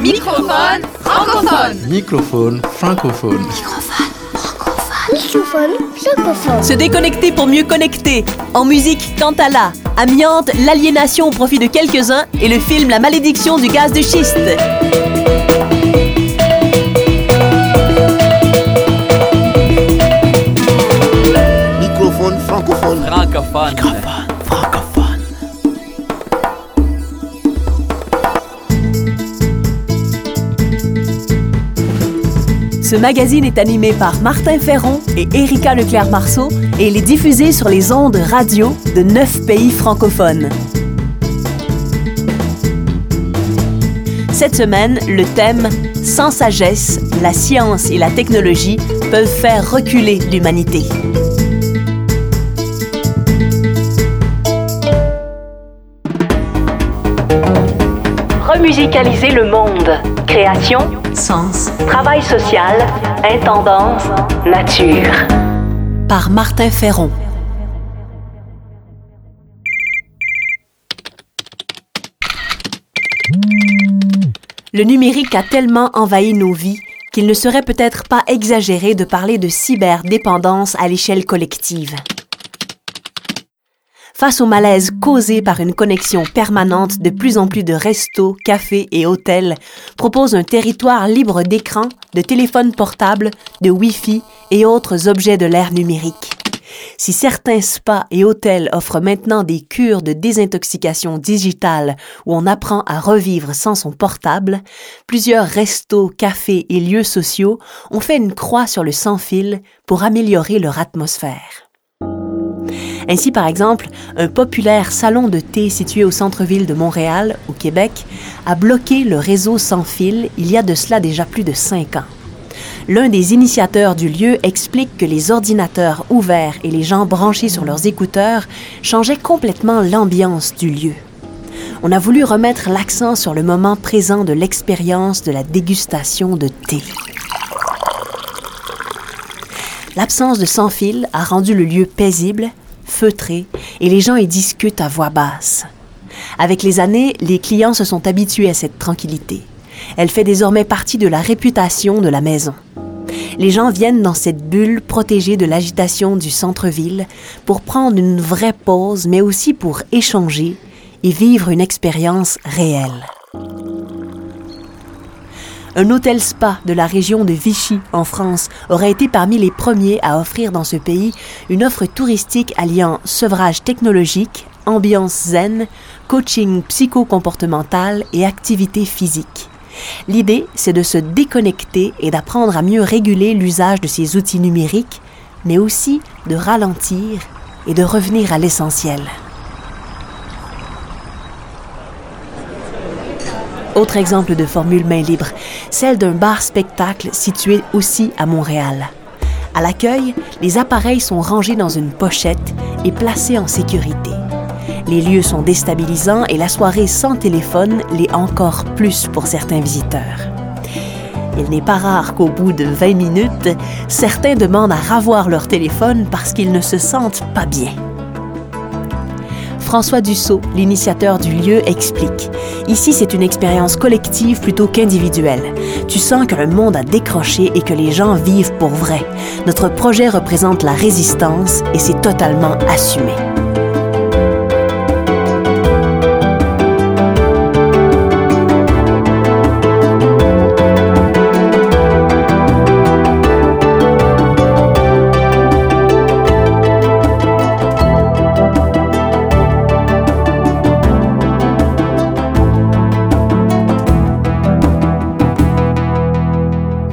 Microphone francophone. Microphone francophone. Microphone francophone. Se déconnecter pour mieux connecter. En musique, Cantala. Amiante, l'aliénation au profit de quelques-uns et le film La malédiction du gaz de schiste. Microphone francophone. Francophone. francophone. Ce magazine est animé par Martin Ferron et Erika Leclerc-Marceau et il est diffusé sur les ondes radio de neuf pays francophones. Cette semaine, le thème Sans sagesse, la science et la technologie peuvent faire reculer l'humanité. Remusicaliser le monde. Création, sens, travail social, intendance, nature. Par Martin Ferron. Le numérique a tellement envahi nos vies qu'il ne serait peut-être pas exagéré de parler de cyberdépendance à l'échelle collective. Face au malaise causé par une connexion permanente, de plus en plus de restos, cafés et hôtels proposent un territoire libre d'écrans, de téléphones portables, de Wi-Fi et autres objets de l'ère numérique. Si certains spas et hôtels offrent maintenant des cures de désintoxication digitale où on apprend à revivre sans son portable, plusieurs restos, cafés et lieux sociaux ont fait une croix sur le sans-fil pour améliorer leur atmosphère. Ainsi, par exemple, un populaire salon de thé situé au centre-ville de Montréal, au Québec, a bloqué le réseau sans fil il y a de cela déjà plus de cinq ans. L'un des initiateurs du lieu explique que les ordinateurs ouverts et les gens branchés sur leurs écouteurs changeaient complètement l'ambiance du lieu. On a voulu remettre l'accent sur le moment présent de l'expérience de la dégustation de thé. L'absence de sans-fil a rendu le lieu paisible, feutré, et les gens y discutent à voix basse. Avec les années, les clients se sont habitués à cette tranquillité. Elle fait désormais partie de la réputation de la maison. Les gens viennent dans cette bulle protégée de l'agitation du centre-ville pour prendre une vraie pause, mais aussi pour échanger et vivre une expérience réelle. Un hôtel spa de la région de Vichy, en France, aurait été parmi les premiers à offrir dans ce pays une offre touristique alliant sevrage technologique, ambiance zen, coaching psycho-comportemental et activité physique. L'idée, c'est de se déconnecter et d'apprendre à mieux réguler l'usage de ces outils numériques, mais aussi de ralentir et de revenir à l'essentiel. Autre exemple de formule main libre, celle d'un bar-spectacle situé aussi à Montréal. À l'accueil, les appareils sont rangés dans une pochette et placés en sécurité. Les lieux sont déstabilisants et la soirée sans téléphone l'est encore plus pour certains visiteurs. Il n'est pas rare qu'au bout de 20 minutes, certains demandent à ravoir leur téléphone parce qu'ils ne se sentent pas bien. François Dussault, l'initiateur du lieu, explique. Ici, c'est une expérience collective plutôt qu'individuelle. Tu sens que le monde a décroché et que les gens vivent pour vrai. Notre projet représente la résistance et c'est totalement assumé.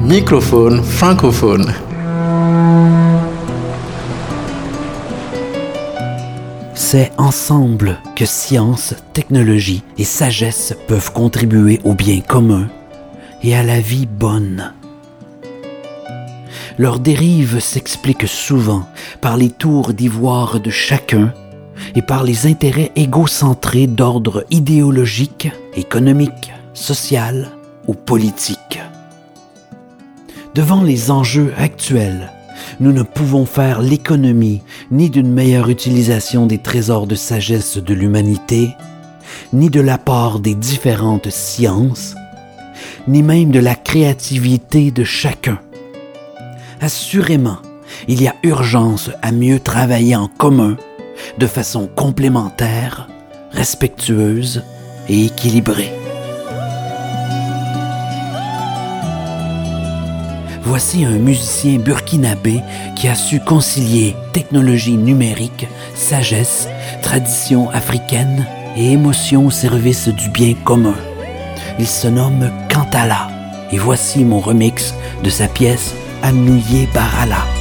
Microphone francophone. C'est ensemble que science, technologie et sagesse peuvent contribuer au bien commun et à la vie bonne. Leur dérive s'explique souvent par les tours d'ivoire de chacun et par les intérêts égocentrés d'ordre idéologique, économique, social ou politique. Devant les enjeux actuels, nous ne pouvons faire l'économie ni d'une meilleure utilisation des trésors de sagesse de l'humanité, ni de l'apport des différentes sciences, ni même de la créativité de chacun. Assurément, il y a urgence à mieux travailler en commun, de façon complémentaire, respectueuse et équilibrée. Voici un musicien burkinabé qui a su concilier technologie numérique, sagesse, tradition africaine et émotion au service du bien commun. Il se nomme Kantala et voici mon remix de sa pièce Anouye Barala.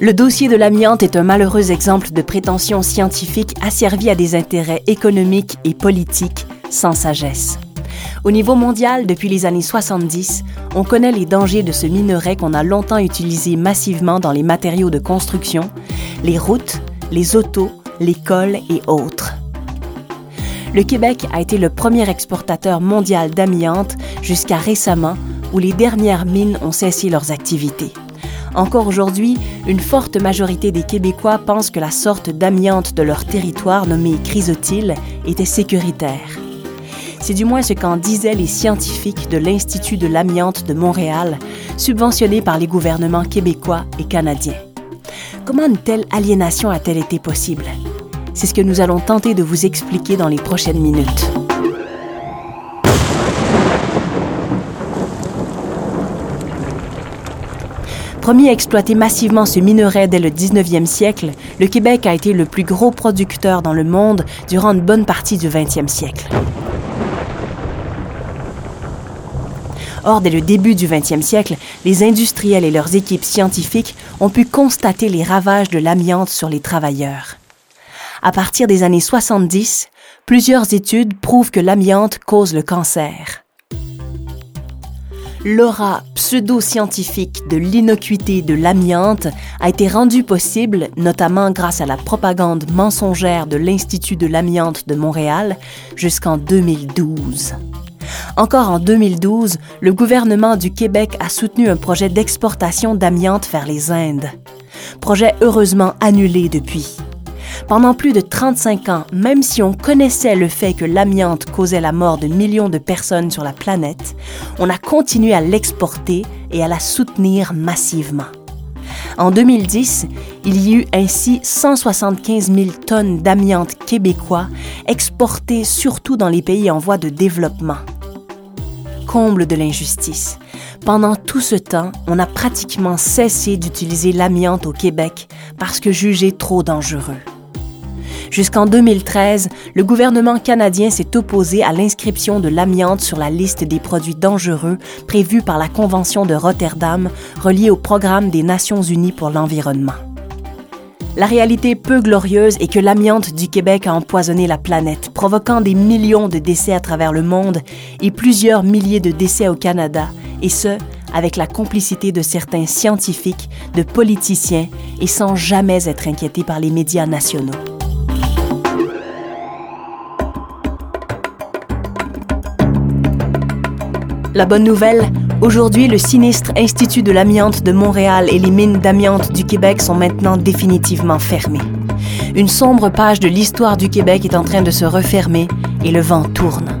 Le dossier de l'amiante est un malheureux exemple de prétention scientifique asservie à des intérêts économiques et politiques sans sagesse. Au niveau mondial, depuis les années 70, on connaît les dangers de ce minerai qu'on a longtemps utilisé massivement dans les matériaux de construction, les routes, les autos, l'école et autres. Le Québec a été le premier exportateur mondial d'amiante jusqu'à récemment où les dernières mines ont cessé leurs activités. Encore aujourd'hui, une forte majorité des Québécois pensent que la sorte d'amiante de leur territoire nommée chrysotile était sécuritaire. C'est du moins ce qu'en disaient les scientifiques de l'Institut de l'amiante de Montréal, subventionné par les gouvernements québécois et canadiens. Comment une telle aliénation a-t-elle été possible? C'est ce que nous allons tenter de vous expliquer dans les prochaines minutes. Promis à exploiter massivement ce minerai dès le 19e siècle, le Québec a été le plus gros producteur dans le monde durant une bonne partie du 20e siècle. Or, dès le début du 20e siècle, les industriels et leurs équipes scientifiques ont pu constater les ravages de l'amiante sur les travailleurs. À partir des années 70, plusieurs études prouvent que l'amiante cause le cancer. L'aura pseudo-scientifique de l'innocuité de l'amiante a été rendue possible notamment grâce à la propagande mensongère de l'Institut de l'amiante de Montréal jusqu'en 2012. Encore en 2012, le gouvernement du Québec a soutenu un projet d'exportation d'amiante vers les Indes. Projet heureusement annulé depuis. Pendant plus de 35 ans, même si on connaissait le fait que l'amiante causait la mort de millions de personnes sur la planète, on a continué à l'exporter et à la soutenir massivement. En 2010, il y eut ainsi 175 000 tonnes d'amiante québécois exportées surtout dans les pays en voie de développement. Comble de l'injustice. Pendant tout ce temps, on a pratiquement cessé d'utiliser l'amiante au Québec parce que jugé trop dangereux. Jusqu'en 2013, le gouvernement canadien s'est opposé à l'inscription de l'amiante sur la liste des produits dangereux prévue par la Convention de Rotterdam reliée au programme des Nations unies pour l'environnement. La réalité peu glorieuse est que l'amiante du Québec a empoisonné la planète, provoquant des millions de décès à travers le monde et plusieurs milliers de décès au Canada, et ce, avec la complicité de certains scientifiques, de politiciens et sans jamais être inquiétés par les médias nationaux. La bonne nouvelle, aujourd'hui, le sinistre Institut de l'amiante de Montréal et les mines d'amiante du Québec sont maintenant définitivement fermées. Une sombre page de l'histoire du Québec est en train de se refermer et le vent tourne.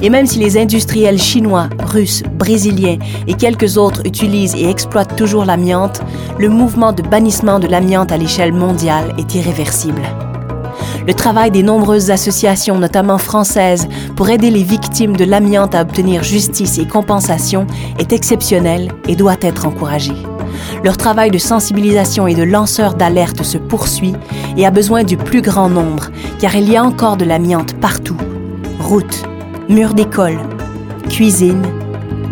Et même si les industriels chinois, russes, brésiliens et quelques autres utilisent et exploitent toujours l'amiante, le mouvement de bannissement de l'amiante à l'échelle mondiale est irréversible. Le travail des nombreuses associations, notamment françaises, pour aider les victimes de l'amiante à obtenir justice et compensation est exceptionnel et doit être encouragé. Leur travail de sensibilisation et de lanceur d'alerte se poursuit et a besoin du plus grand nombre, car il y a encore de l'amiante partout. Routes, murs d'école, cuisine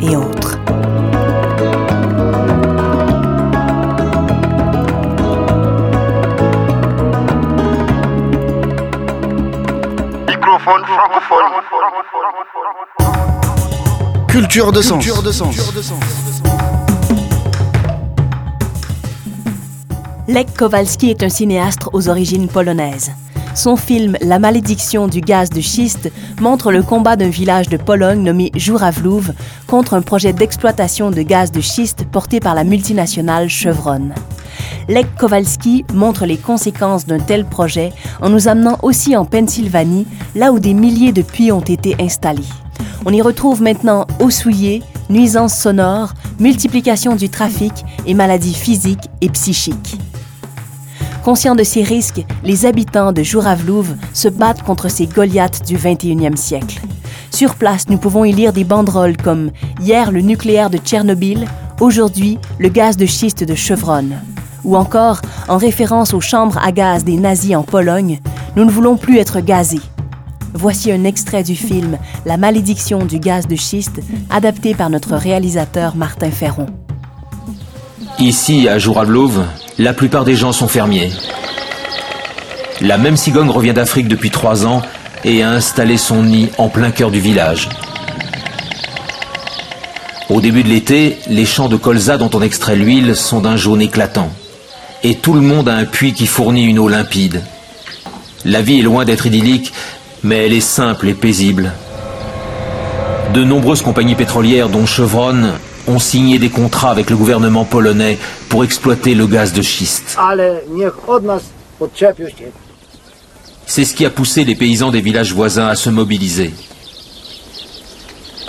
et autres. Francophone. Culture de sens. Lech Kowalski est un cinéaste aux origines polonaises. Son film La malédiction du gaz de schiste montre le combat d'un village de Pologne nommé Żurawlów contre un projet d'exploitation de gaz de schiste porté par la multinationale Chevron. Lech Kowalski montre les conséquences d'un tel projet en nous amenant aussi en Pennsylvanie, là où des milliers de puits ont été installés. On y retrouve maintenant eau souillée, nuisances sonores, multiplication du trafic et maladies physiques et psychiques. Conscients de ces risques, les habitants de Jouravlouv se battent contre ces Goliaths du 21e siècle. Sur place, nous pouvons y lire des banderoles comme Hier le nucléaire de Tchernobyl, aujourd'hui le gaz de schiste de Chevron. Ou encore, en référence aux chambres à gaz des nazis en Pologne, Nous ne voulons plus être gazés. Voici un extrait du film La malédiction du gaz de schiste, adapté par notre réalisateur Martin Ferron. Ici, à Jouravlov, la plupart des gens sont fermiers. La même cigogne revient d'Afrique depuis trois ans et a installé son nid en plein cœur du village. Au début de l'été, les champs de colza dont on extrait l'huile sont d'un jaune éclatant. Et tout le monde a un puits qui fournit une eau limpide. La vie est loin d'être idyllique, mais elle est simple et paisible. De nombreuses compagnies pétrolières, dont Chevron, ont signé des contrats avec le gouvernement polonais pour exploiter le gaz de schiste. C'est ce qui a poussé les paysans des villages voisins à se mobiliser.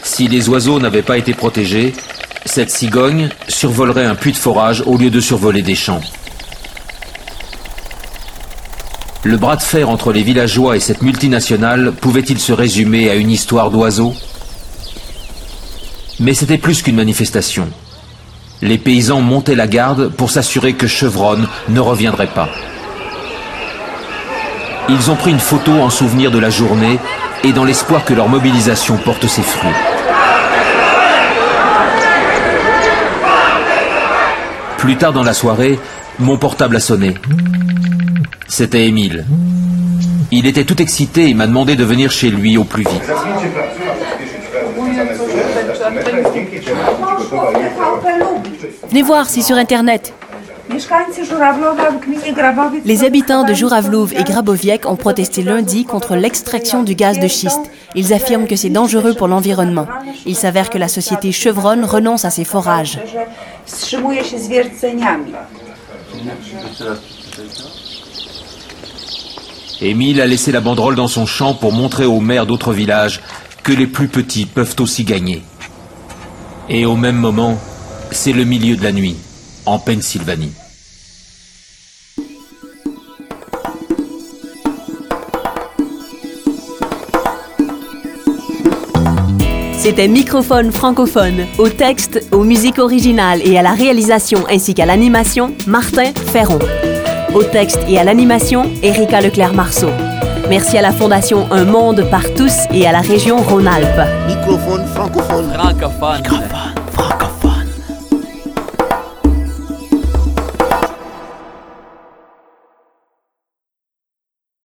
Si les oiseaux n'avaient pas été protégés, cette cigogne survolerait un puits de forage au lieu de survoler des champs. Le bras de fer entre les villageois et cette multinationale pouvait-il se résumer à une histoire d'oiseaux? Mais c'était plus qu'une manifestation. Les paysans montaient la garde pour s'assurer que Chevron ne reviendrait pas. Ils ont pris une photo en souvenir de la journée et dans l'espoir que leur mobilisation porte ses fruits. Plus tard dans la soirée, mon portable a sonné. C'était Émile. Il était tout excité et m'a demandé de venir chez lui au plus vite. Venez voir, c'est sur Internet. Les habitants de Jouravlov et Grabowiec ont protesté lundi contre l'extraction du gaz de schiste. Ils affirment que c'est dangereux pour l'environnement. Il s'avère que la société Chevron renonce à ses forages. Émile a laissé la banderole dans son champ pour montrer aux maires d'autres villages que les plus petits peuvent aussi gagner. Et au même moment, c'est le milieu de la nuit, en Pennsylvanie. C'était Microphone francophone. Au texte, aux musiques originales et à la réalisation ainsi qu'à l'animation, Martin Ferron. Au texte et à l'animation, Erika Leclerc-Marceau. Merci à la Fondation Un Monde par tous et à la région Rhône-Alpes. Microphone francophone. francophone.